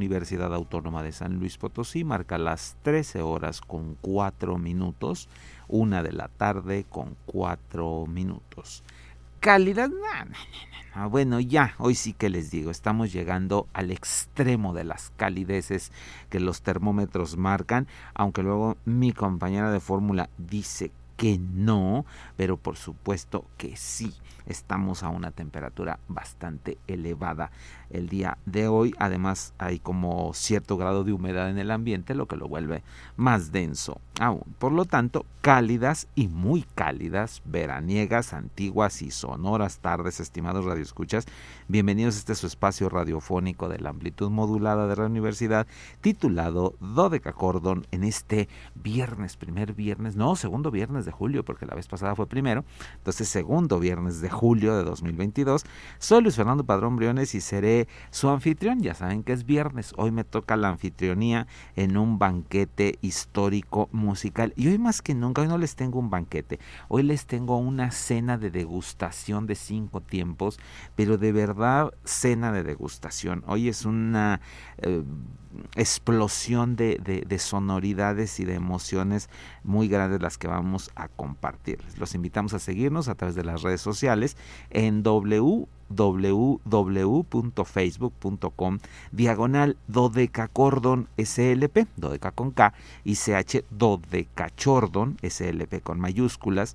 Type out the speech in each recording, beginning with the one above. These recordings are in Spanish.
Universidad Autónoma de San Luis Potosí marca las 13 horas con 4 minutos, una de la tarde con 4 minutos. Calidad, bueno, ya, hoy sí que les digo, estamos llegando al extremo de las calideces que los termómetros marcan, aunque luego mi compañera de fórmula dice que no, pero por supuesto que sí estamos a una temperatura bastante elevada el día de hoy. Además hay como cierto grado de humedad en el ambiente, lo que lo vuelve más denso aún. Por lo tanto, cálidas y muy cálidas, veraniegas, antiguas y sonoras tardes, estimados radioescuchas. Bienvenidos a este su espacio radiofónico de la amplitud modulada de la universidad, titulado Dodeca Cordon, en este viernes, primer viernes, no, segundo viernes de julio, porque la vez pasada fue primero, entonces segundo viernes de julio de 2022. Soy Luis Fernando Padrón Briones y seré su anfitrión. Ya saben que es viernes. Hoy me toca la anfitrionía en un banquete histórico musical. Y hoy más que nunca, hoy no les tengo un banquete. Hoy les tengo una cena de degustación de cinco tiempos, pero de verdad cena de degustación. Hoy es una... Eh, explosión de, de, sonoridades y de emociones muy grandes las que vamos a compartirles. Los invitamos a seguirnos a través de las redes sociales en www.facebook.com diagonal dodecacordon slp, dodeca con K y ch dodecachordon slp con mayúsculas.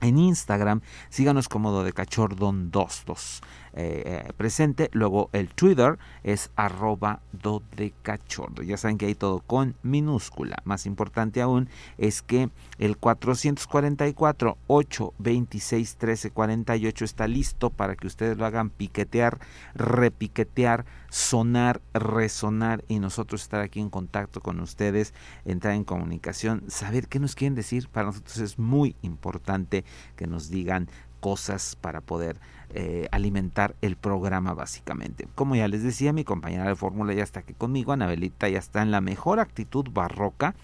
En Instagram, síganos como dodecachordon22 eh, eh, presente. Luego el Twitter es arroba dodecachordo. Ya saben que hay todo con minúscula. Más importante aún es que el 444 826 1348 está listo para que ustedes lo hagan piquetear, repiquetear, sonar, resonar y nosotros estar aquí en contacto con ustedes, entrar en comunicación, saber qué nos quieren decir. Para nosotros es muy importante que nos digan cosas para poder eh, alimentar el programa básicamente. Como ya les decía, mi compañera de fórmula ya está aquí conmigo, Anabelita ya está en la mejor actitud barroca,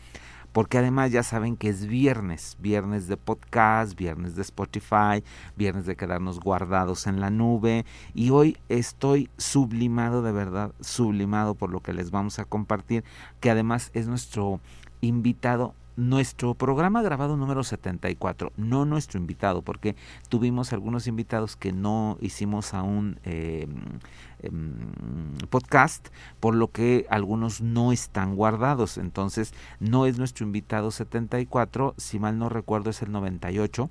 porque además ya saben que es viernes, viernes de podcast, viernes de Spotify, viernes de quedarnos guardados en la nube y hoy estoy sublimado de verdad, sublimado por lo que les vamos a compartir, que además es nuestro invitado nuestro programa grabado número 74, no nuestro invitado, porque tuvimos algunos invitados que no hicimos aún eh, em, podcast, por lo que algunos no están guardados. Entonces, no es nuestro invitado 74, si mal no recuerdo es el 98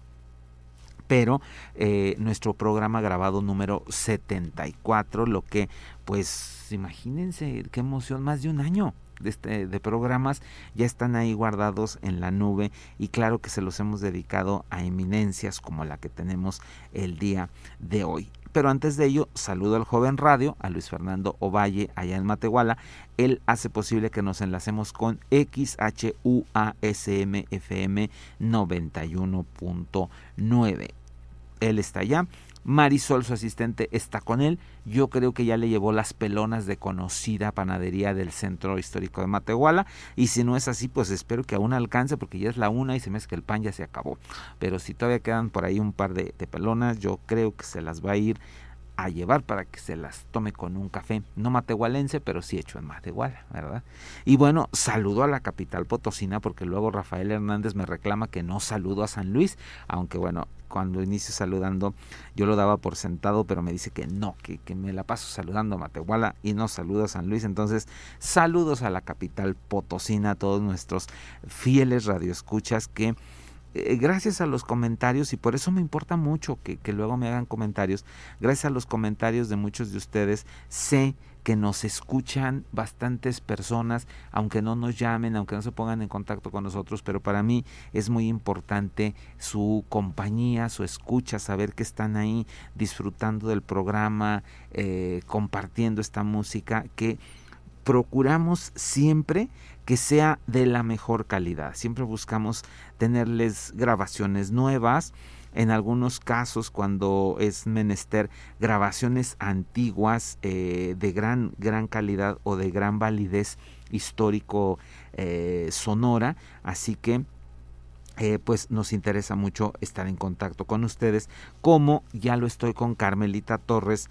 pero eh, nuestro programa grabado número 74, lo que pues imagínense qué emoción, más de un año, de, este, de programas ya están ahí guardados en la nube y claro que se los hemos dedicado a eminencias como la que tenemos el día de hoy. Pero antes de ello, saludo al joven radio, a Luis Fernando Ovalle, allá en Matehuala. Él hace posible que nos enlacemos con XHUASMFM 91.9. Él está allá Marisol, su asistente, está con él. Yo creo que ya le llevó las pelonas de conocida panadería del centro histórico de Matehuala. Y si no es así, pues espero que aún alcance, porque ya es la una y se me hace que el pan ya se acabó. Pero si todavía quedan por ahí un par de, de pelonas, yo creo que se las va a ir a llevar para que se las tome con un café, no matehualense, pero sí hecho en Matehuala, ¿verdad? Y bueno, saludo a la capital potosina porque luego Rafael Hernández me reclama que no saludo a San Luis, aunque bueno, cuando inicio saludando yo lo daba por sentado, pero me dice que no, que, que me la paso saludando a Matehuala y no saludo a San Luis. Entonces, saludos a la capital potosina, a todos nuestros fieles radioescuchas que eh, gracias a los comentarios, y por eso me importa mucho que, que luego me hagan comentarios, gracias a los comentarios de muchos de ustedes, sé que nos escuchan bastantes personas, aunque no nos llamen, aunque no se pongan en contacto con nosotros, pero para mí es muy importante su compañía, su escucha, saber que están ahí disfrutando del programa, eh, compartiendo esta música, que procuramos siempre que sea de la mejor calidad. Siempre buscamos tenerles grabaciones nuevas, en algunos casos cuando es menester grabaciones antiguas eh, de gran, gran calidad o de gran validez histórico eh, sonora, así que eh, pues nos interesa mucho estar en contacto con ustedes, como ya lo estoy con Carmelita Torres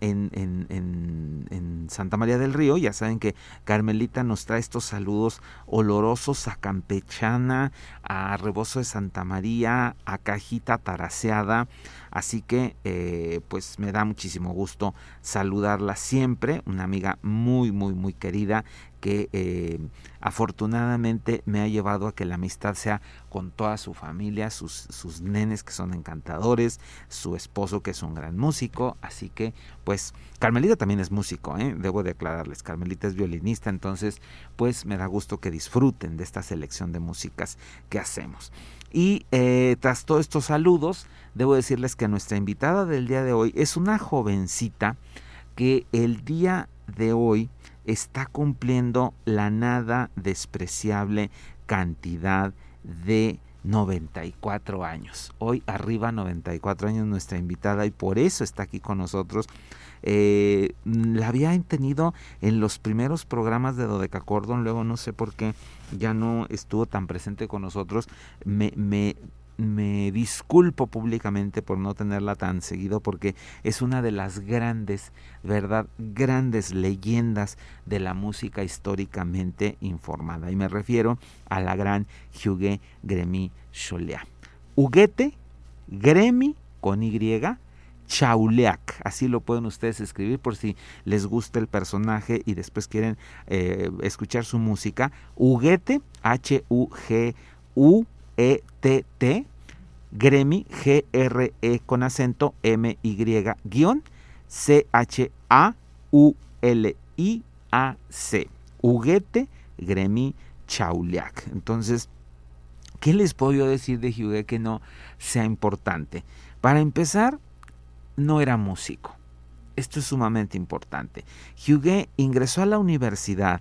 en, en, Santa María del Río. Ya saben que Carmelita nos trae estos saludos olorosos a Campechana, a Rebozo de Santa María, a Cajita Taraseada. Así que eh, pues me da muchísimo gusto saludarla siempre, una amiga muy, muy, muy querida que eh, afortunadamente me ha llevado a que la amistad sea con toda su familia, sus, sus nenes que son encantadores, su esposo que es un gran músico, así que pues Carmelita también es músico, ¿eh? debo de aclararles, Carmelita es violinista, entonces pues me da gusto que disfruten de esta selección de músicas que hacemos. Y eh, tras todos estos saludos, debo decirles que nuestra invitada del día de hoy es una jovencita que el día de hoy está cumpliendo la nada despreciable cantidad de 94 años. Hoy arriba 94 años nuestra invitada y por eso está aquí con nosotros. Eh, la había tenido en los primeros programas de Dodeca Cordon, luego no sé por qué ya no estuvo tan presente con nosotros. Me, me, me disculpo públicamente por no tenerla tan seguido porque es una de las grandes, verdad, grandes leyendas de la música históricamente informada. Y me refiero a la gran Huguet Gremy Choléa. Huguete, Gremy con Y, Chauleac, así lo pueden ustedes escribir por si les gusta el personaje y después quieren eh, escuchar su música. Huguete, H-U-G-U. E-T-T, Gremi, G-R-E con acento, M-Y, guion, C-H-A-U-L-I-A-C. Huguete, Gremi, Chauliac. Entonces, ¿qué les puedo decir de Huguet que no sea importante? Para empezar, no era músico. Esto es sumamente importante. Huguet ingresó a la universidad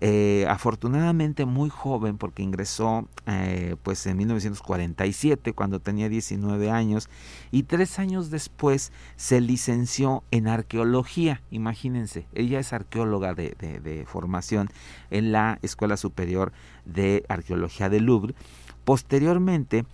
eh, afortunadamente muy joven porque ingresó eh, pues en 1947 cuando tenía 19 años y tres años después se licenció en arqueología. Imagínense ella es arqueóloga de, formación en la escuela superior de arqueología del Louvre. Posteriormente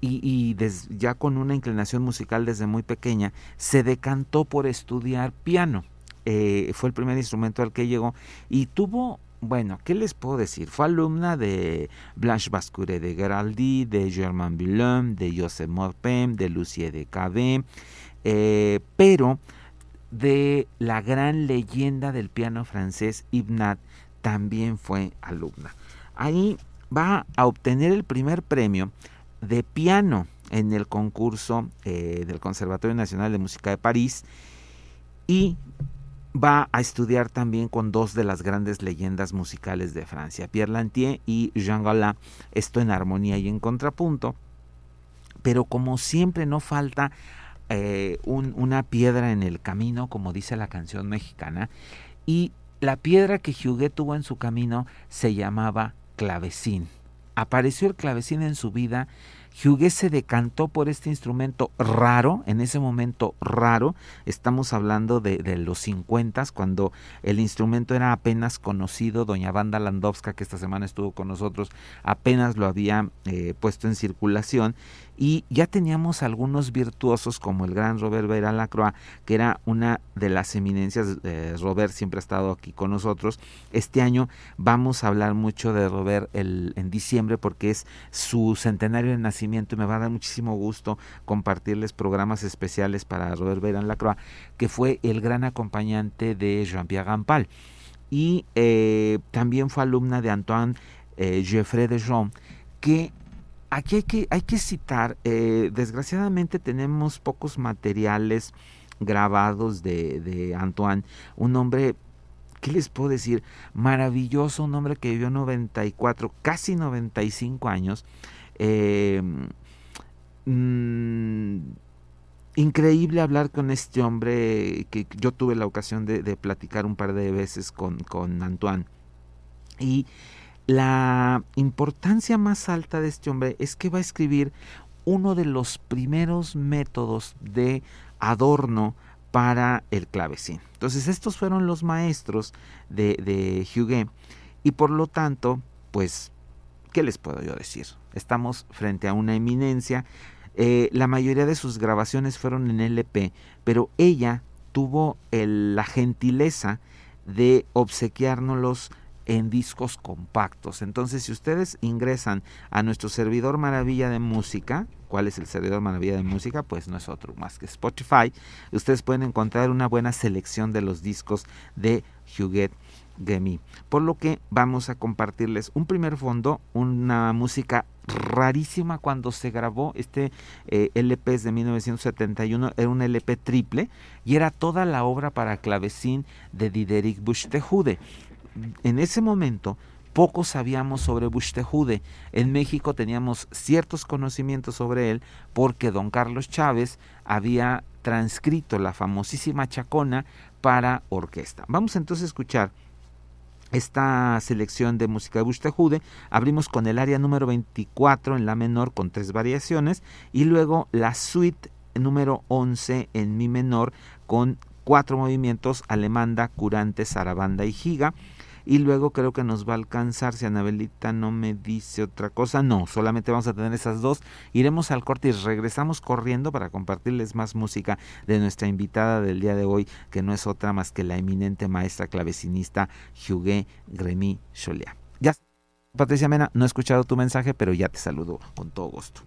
y, ya con una inclinación musical desde muy pequeña se decantó por estudiar piano. Eh, fue el primer instrumento al que llegó y tuvo bueno, ¿qué les puedo decir? Fue alumna de Blanche Bascure de Geraldi, de Germain Billon, de Joseph Morpem, de Lucie de Cabé, eh, pero de la gran leyenda del piano francés Ibnat también fue alumna. Ahí va a obtener el primer premio de piano en el concurso eh, del Conservatorio Nacional de Música de París y va a estudiar también con dos de las grandes leyendas musicales de Francia, Pierre Lantier y Jean Galin, esto en armonía y en contrapunto, pero como siempre no falta eh, una piedra en el camino, como dice la canción mexicana, y la piedra que Huguet tuvo en su camino se llamaba clavecín. Apareció el clavecín en su vida Huguet se decantó por este instrumento raro, en ese momento raro, estamos hablando de, los 50, cuando el instrumento era apenas conocido, doña Banda Landowska, que esta semana estuvo con nosotros, apenas lo había eh, puesto en circulación, y ya teníamos algunos virtuosos como el gran Robert Vera Lacroix, que era una de las eminencias, eh, Robert siempre ha estado aquí con nosotros, este año vamos a hablar mucho de Robert el, en diciembre porque es su centenario de nacimiento y me va a dar muchísimo gusto compartirles programas especiales para Robert Vera Lacroix, que fue el gran acompañante de Jean-Pierre Rampal y eh, también fue alumna de Antoine eh, Geoffrey de Jean, que aquí hay que, hay que citar, eh, desgraciadamente tenemos pocos materiales grabados de, de Antoine, un hombre ¿qué les puedo decir? Maravilloso, un hombre que vivió 94, casi 95 años. Eh, mm, increíble hablar con este hombre que yo tuve la ocasión de, platicar un par de veces con, con Antoine. Y la importancia más alta de este hombre es que va a escribir uno de los primeros métodos de adorno para el clavecín. Entonces estos fueron los maestros de, Huguet y por lo tanto, pues, ¿qué les puedo yo decir? Estamos frente a una eminencia. Eh, la mayoría de sus grabaciones fueron en LP, pero ella tuvo la gentileza de obsequiárnoslos en discos compactos. Entonces, si ustedes ingresan a nuestro servidor Maravilla de Música, ¿cuál es el servidor Maravilla de Música? Pues no es otro más que Spotify. Ustedes pueden encontrar una buena selección de los discos de Huguet Gemi. Por lo que vamos a compartirles un primer fondo, una música rarísima cuando se grabó este eh, LP de 1971, era un LP triple y era toda la obra para clavecín de Diderik Buxtehude en ese momento poco sabíamos sobre Buxtehude. En México teníamos ciertos conocimientos sobre él porque don Carlos Chávez había transcrito la famosísima Chacona para orquesta. Vamos entonces a escuchar esta selección de música de Buxtehude. Abrimos con el área número 24 en la menor con tres variaciones y luego la suite número 11 en mi menor con cuatro movimientos alemanda, curante, zarabanda y giga y luego creo que nos va a alcanzar si Anabelita no me dice otra cosa. No, solamente vamos a tener esas dos. Iremos al corte y regresamos corriendo para compartirles más música de nuestra invitada del día de hoy, que no es otra más que la eminente maestra clavecinista Huguet Gremy Cholia. Ya, Patricia Mena, no he escuchado tu mensaje, pero ya te saludo con todo gusto.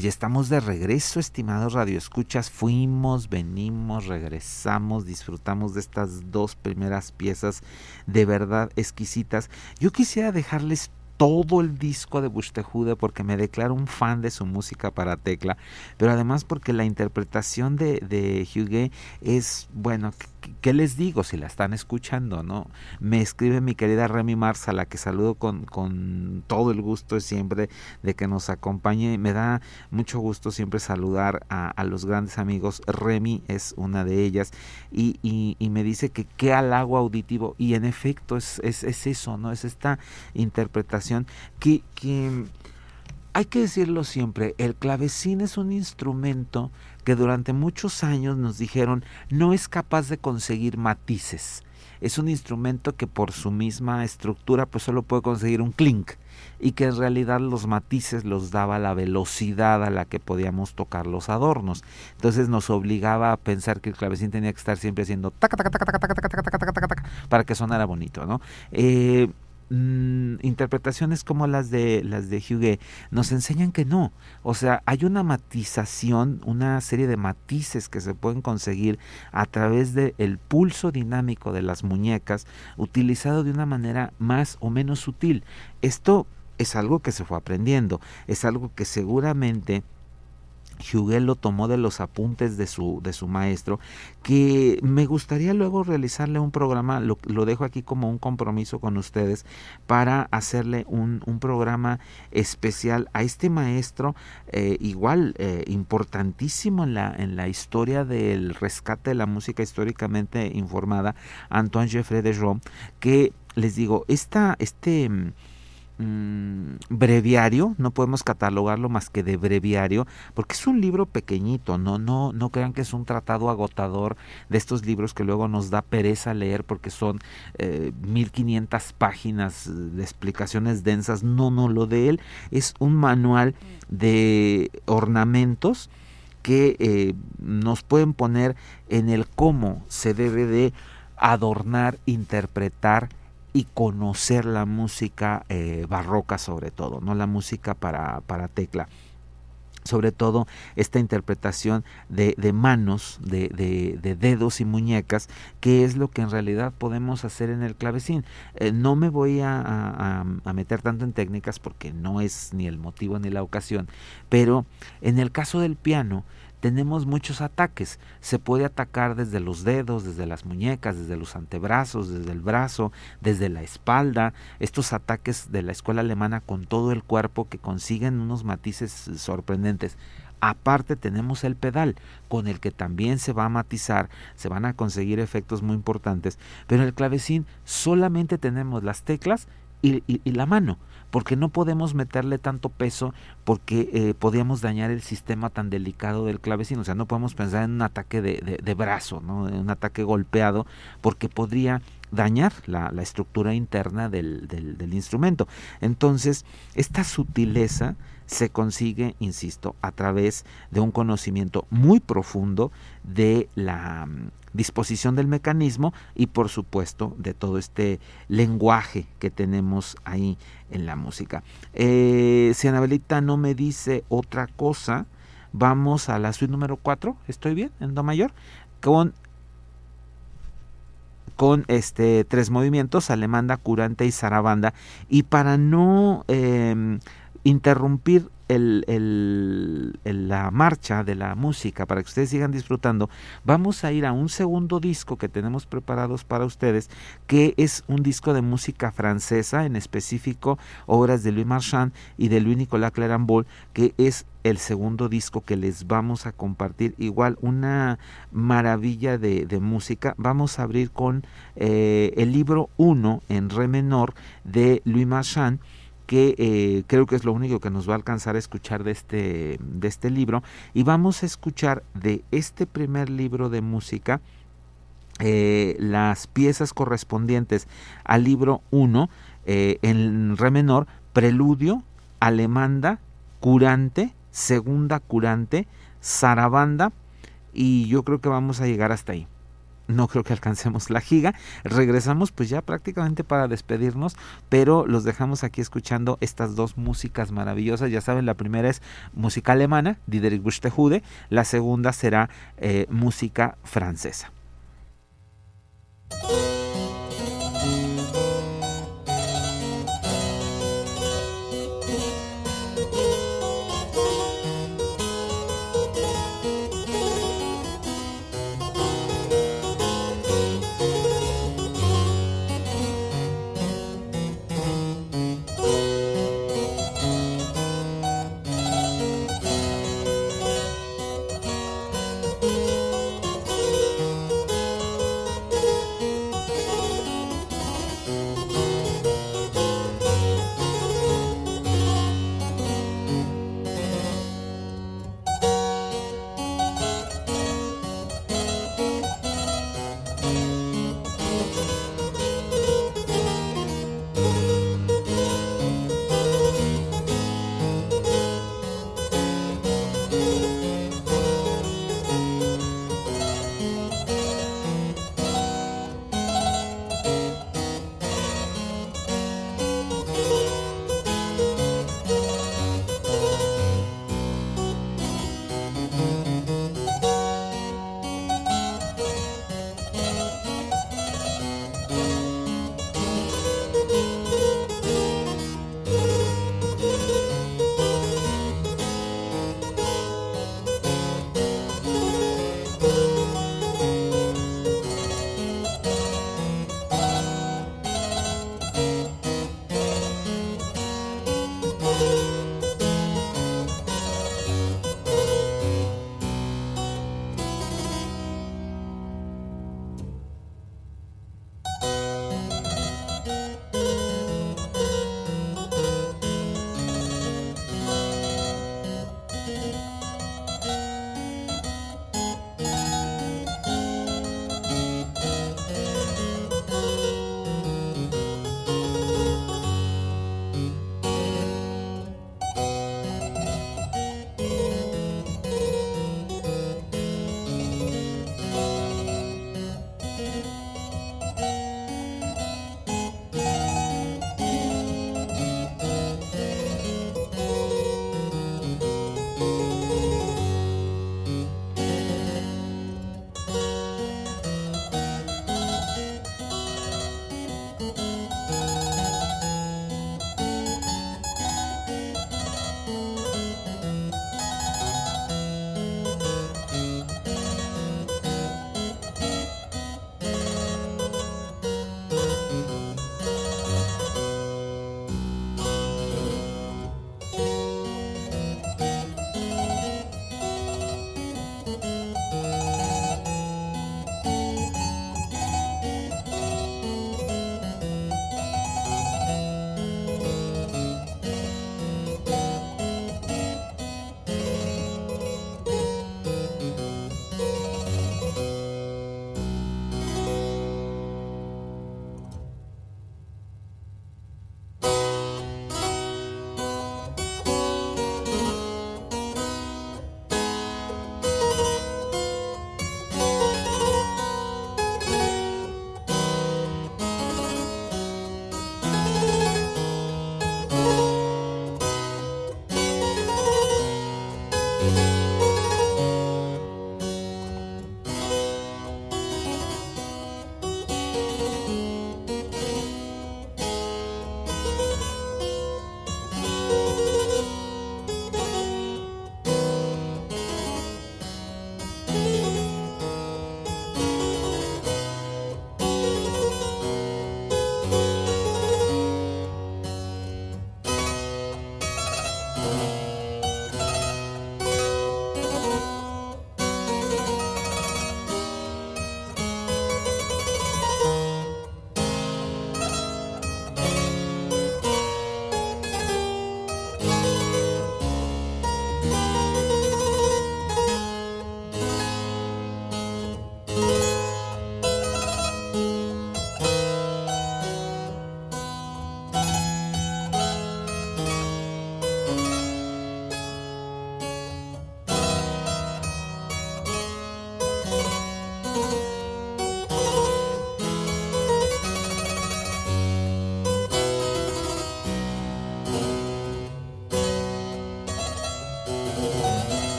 Pues ya estamos de regreso, estimados radioescuchas. Fuimos, venimos, regresamos, disfrutamos de estas dos primeras piezas de verdad exquisitas. Yo quisiera dejarles todo el disco de Buxtehude porque me declaro un fan de su música para tecla, pero además porque la interpretación de, de Huguet es, bueno, ¿qué les digo si la están escuchando? no Me escribe mi querida Remy Mars, a la que saludo con, con todo el gusto siempre de que nos acompañe. Me da mucho gusto siempre saludar a, los grandes amigos. Remy es una de ellas y, y, y, me dice que qué halago auditivo. Y en efecto es, es, es eso, ¿no? Es esta interpretación que, hay que decirlo siempre, el clavecín es un instrumento que durante muchos años nos dijeron no es capaz de conseguir matices. Es un instrumento que por su misma estructura pues solo puede conseguir un clink y que en realidad los matices los daba la velocidad a la que podíamos tocar los adornos. Entonces nos obligaba a pensar que el clavecín tenía que estar siempre haciendo para que sonara bonito, ¿no? Eh, Mm, interpretaciones como las de las de Huguet nos enseñan que no. O sea, hay una matización, una serie de matices que se pueden conseguir a través del el pulso dinámico de las muñecas, utilizado de una manera más o menos sutil. Esto es algo que se fue aprendiendo, es algo que seguramente Huguet lo tomó de los apuntes de su, de su maestro, que me gustaría luego realizarle un programa, lo, lo dejo aquí como un compromiso con ustedes, para hacerle un, un programa especial a este maestro, eh, igual eh, importantísimo en la, en la historia del rescate de la música históricamente informada, Antoine Geoffrey de Rome, que les digo, esta, este Mm, breviario, no podemos catalogarlo más que de breviario, porque es un libro pequeñito, no, no, no crean que es un tratado agotador de estos libros que luego nos da pereza leer porque son eh, 1500 páginas de explicaciones densas, no, no, lo de él. Es un manual de ornamentos que eh, nos pueden poner en el cómo se debe de adornar, interpretar, y conocer la música eh, barroca sobre todo, no la música para, para tecla sobre todo esta interpretación de, manos, de, de, dedos y muñecas, que es lo que en realidad podemos hacer en el clavecín. Eh, no me voy a, meter tanto en técnicas porque no es ni el motivo ni la ocasión, pero en el caso del piano, tenemos muchos ataques. Se puede atacar desde los dedos, desde las muñecas, desde los antebrazos, desde el brazo, desde la espalda. Estos ataques de la escuela alemana con todo el cuerpo que consiguen unos matices sorprendentes. Aparte tenemos el pedal, con el que también se va a matizar, se van a conseguir efectos muy importantes, pero en el clavecín solamente tenemos las teclas y, y, y la mano porque no podemos meterle tanto peso porque eh, podríamos dañar el sistema tan delicado del clavecín, o sea, no podemos pensar en un ataque de, de, de brazo, ¿no? en un ataque golpeado, porque podría dañar la, la estructura interna del, del, del, instrumento. Entonces, esta sutileza se consigue, insisto, a través de un conocimiento muy profundo de la mm, disposición del mecanismo y por supuesto de todo este lenguaje que tenemos ahí en la música. Eh, si Anabelita no me dice otra cosa, vamos a la suite número 4, ¿estoy bien? En Do mayor, con con este tres movimientos, alemanda, curante y zarabanda. Y para no eh, interrumpir el, la marcha de la música para que ustedes sigan disfrutando, vamos a ir a un segundo disco que tenemos preparados para ustedes, que es un disco de música francesa, en específico obras de Louis Marchand y de Louis Nicolas Clerambol, que es el segundo disco que les vamos a compartir. Igual una maravilla de, de música. Vamos a abrir con eh, el libro 1 en re menor de Louis Marchand que eh, creo que es lo único que nos va a alcanzar a escuchar de este, de este libro. Y vamos a escuchar de este primer libro de música eh, las piezas correspondientes al libro 1 eh, en re menor, preludio, alemanda, curante, segunda curante, zarabanda y yo creo que vamos a llegar hasta ahí. No creo que alcancemos la giga. Regresamos pues ya prácticamente para despedirnos, pero los dejamos aquí escuchando estas dos músicas maravillosas. Ya saben, la primera es música alemana, Diederik Buxtehude, la segunda será eh, música francesa.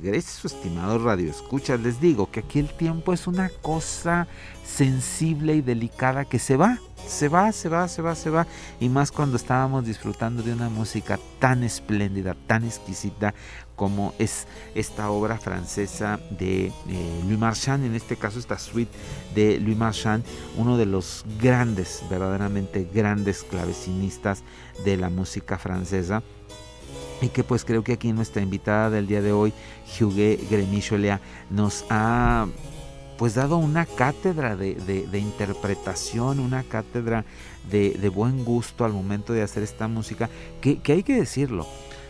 Regreso, estimados radioescuchas. Les digo que aquí el tiempo es una cosa sensible y delicada que se va, se va, se va, se va, se va. Y más cuando estábamos disfrutando de una música tan espléndida, tan exquisita como es esta obra francesa de eh, Louis Marchand, en este caso esta suite de Louis Marchand, uno de los grandes, verdaderamente grandes clavecinistas de la música francesa y que pues creo que aquí nuestra invitada del día de hoy, Huguet Gremicholea, nos ha pues dado una cátedra de, interpretación, una cátedra de, buen gusto al momento de hacer esta música, que, que hay que decirlo,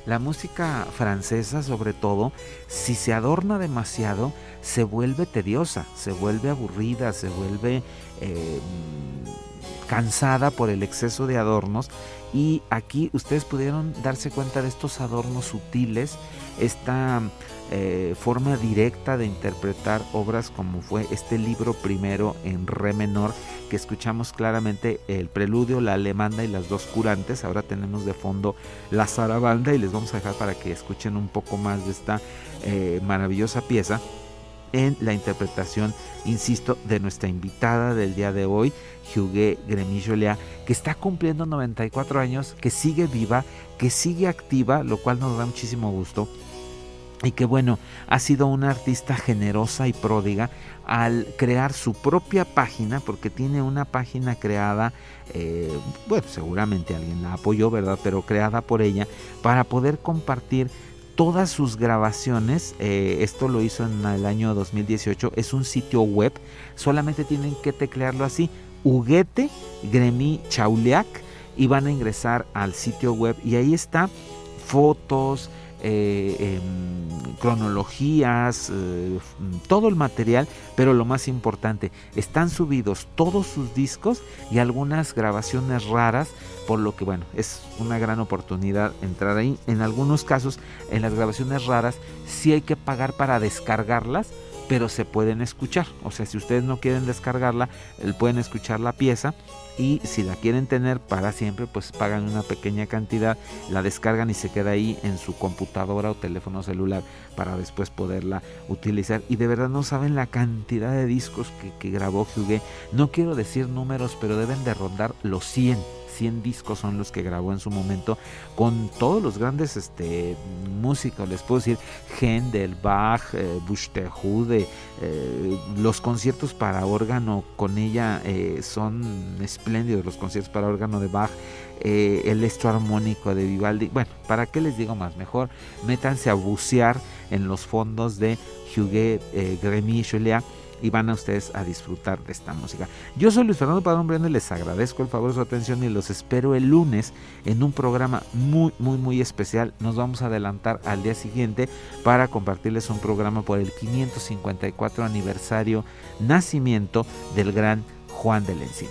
la música francesa sobre todo, si se adorna demasiado, se vuelve tediosa, se vuelve aburrida, se vuelve eh, cansada por el exceso de adornos y aquí ustedes pudieron darse cuenta de estos adornos sutiles, esta eh, forma directa de interpretar obras como fue este libro primero en re menor, que escuchamos claramente el preludio, la alemanda y las dos curantes. Ahora tenemos de fondo la zarabanda y les vamos a dejar para que escuchen un poco más de esta eh, maravillosa pieza en la interpretación, insisto, de nuestra invitada del día de hoy, Huguet Gremillolia, que está cumpliendo 94 años, que sigue viva, que sigue activa, lo cual nos da muchísimo gusto. Y que bueno, ha sido una artista generosa y pródiga al crear su propia página, porque tiene una página creada, eh, bueno, seguramente alguien la apoyó, ¿verdad? Pero creada por ella, para poder compartir todas sus grabaciones, eh, esto lo hizo en el año 2018, es un sitio web, solamente tienen que teclearlo así, Huguete Gremi Chauliac, y van a ingresar al sitio web y ahí está fotos, eh, em, cronologías, eh, todo el material, pero lo más importante, están subidos todos sus discos y algunas grabaciones raras, por lo que bueno, es una gran oportunidad entrar ahí. En algunos casos, en las grabaciones raras, sí hay que pagar para descargarlas, pero se pueden escuchar. O sea, si ustedes no quieren descargarla, pueden escuchar la pieza y si la quieren tener para siempre, pues pagan una pequeña cantidad, la descargan y se queda ahí en su computadora o teléfono celular para después poderla utilizar. Y de verdad no saben la cantidad de discos que, que grabó Huguet. No quiero decir números, pero deben de rondar los 100 100 discos son los que grabó en su momento con todos los grandes este, músicos, les puedo decir Händel, Bach, eh, Buxtehude, eh, los conciertos para órgano con ella eh, son espléndidos, los conciertos para órgano de Bach, eh, el esto armónico de Vivaldi, bueno, ¿para qué les digo más? Mejor métanse a bucear en los fondos de Huguet eh, Gremy y van a ustedes a disfrutar de esta música. Yo soy Luis Fernando Padrón Breno les agradezco el favor de su atención y los espero el lunes en un programa muy, muy, muy especial. Nos vamos a adelantar al día siguiente para compartirles un programa por el 554 aniversario nacimiento del gran Juan de la Encina.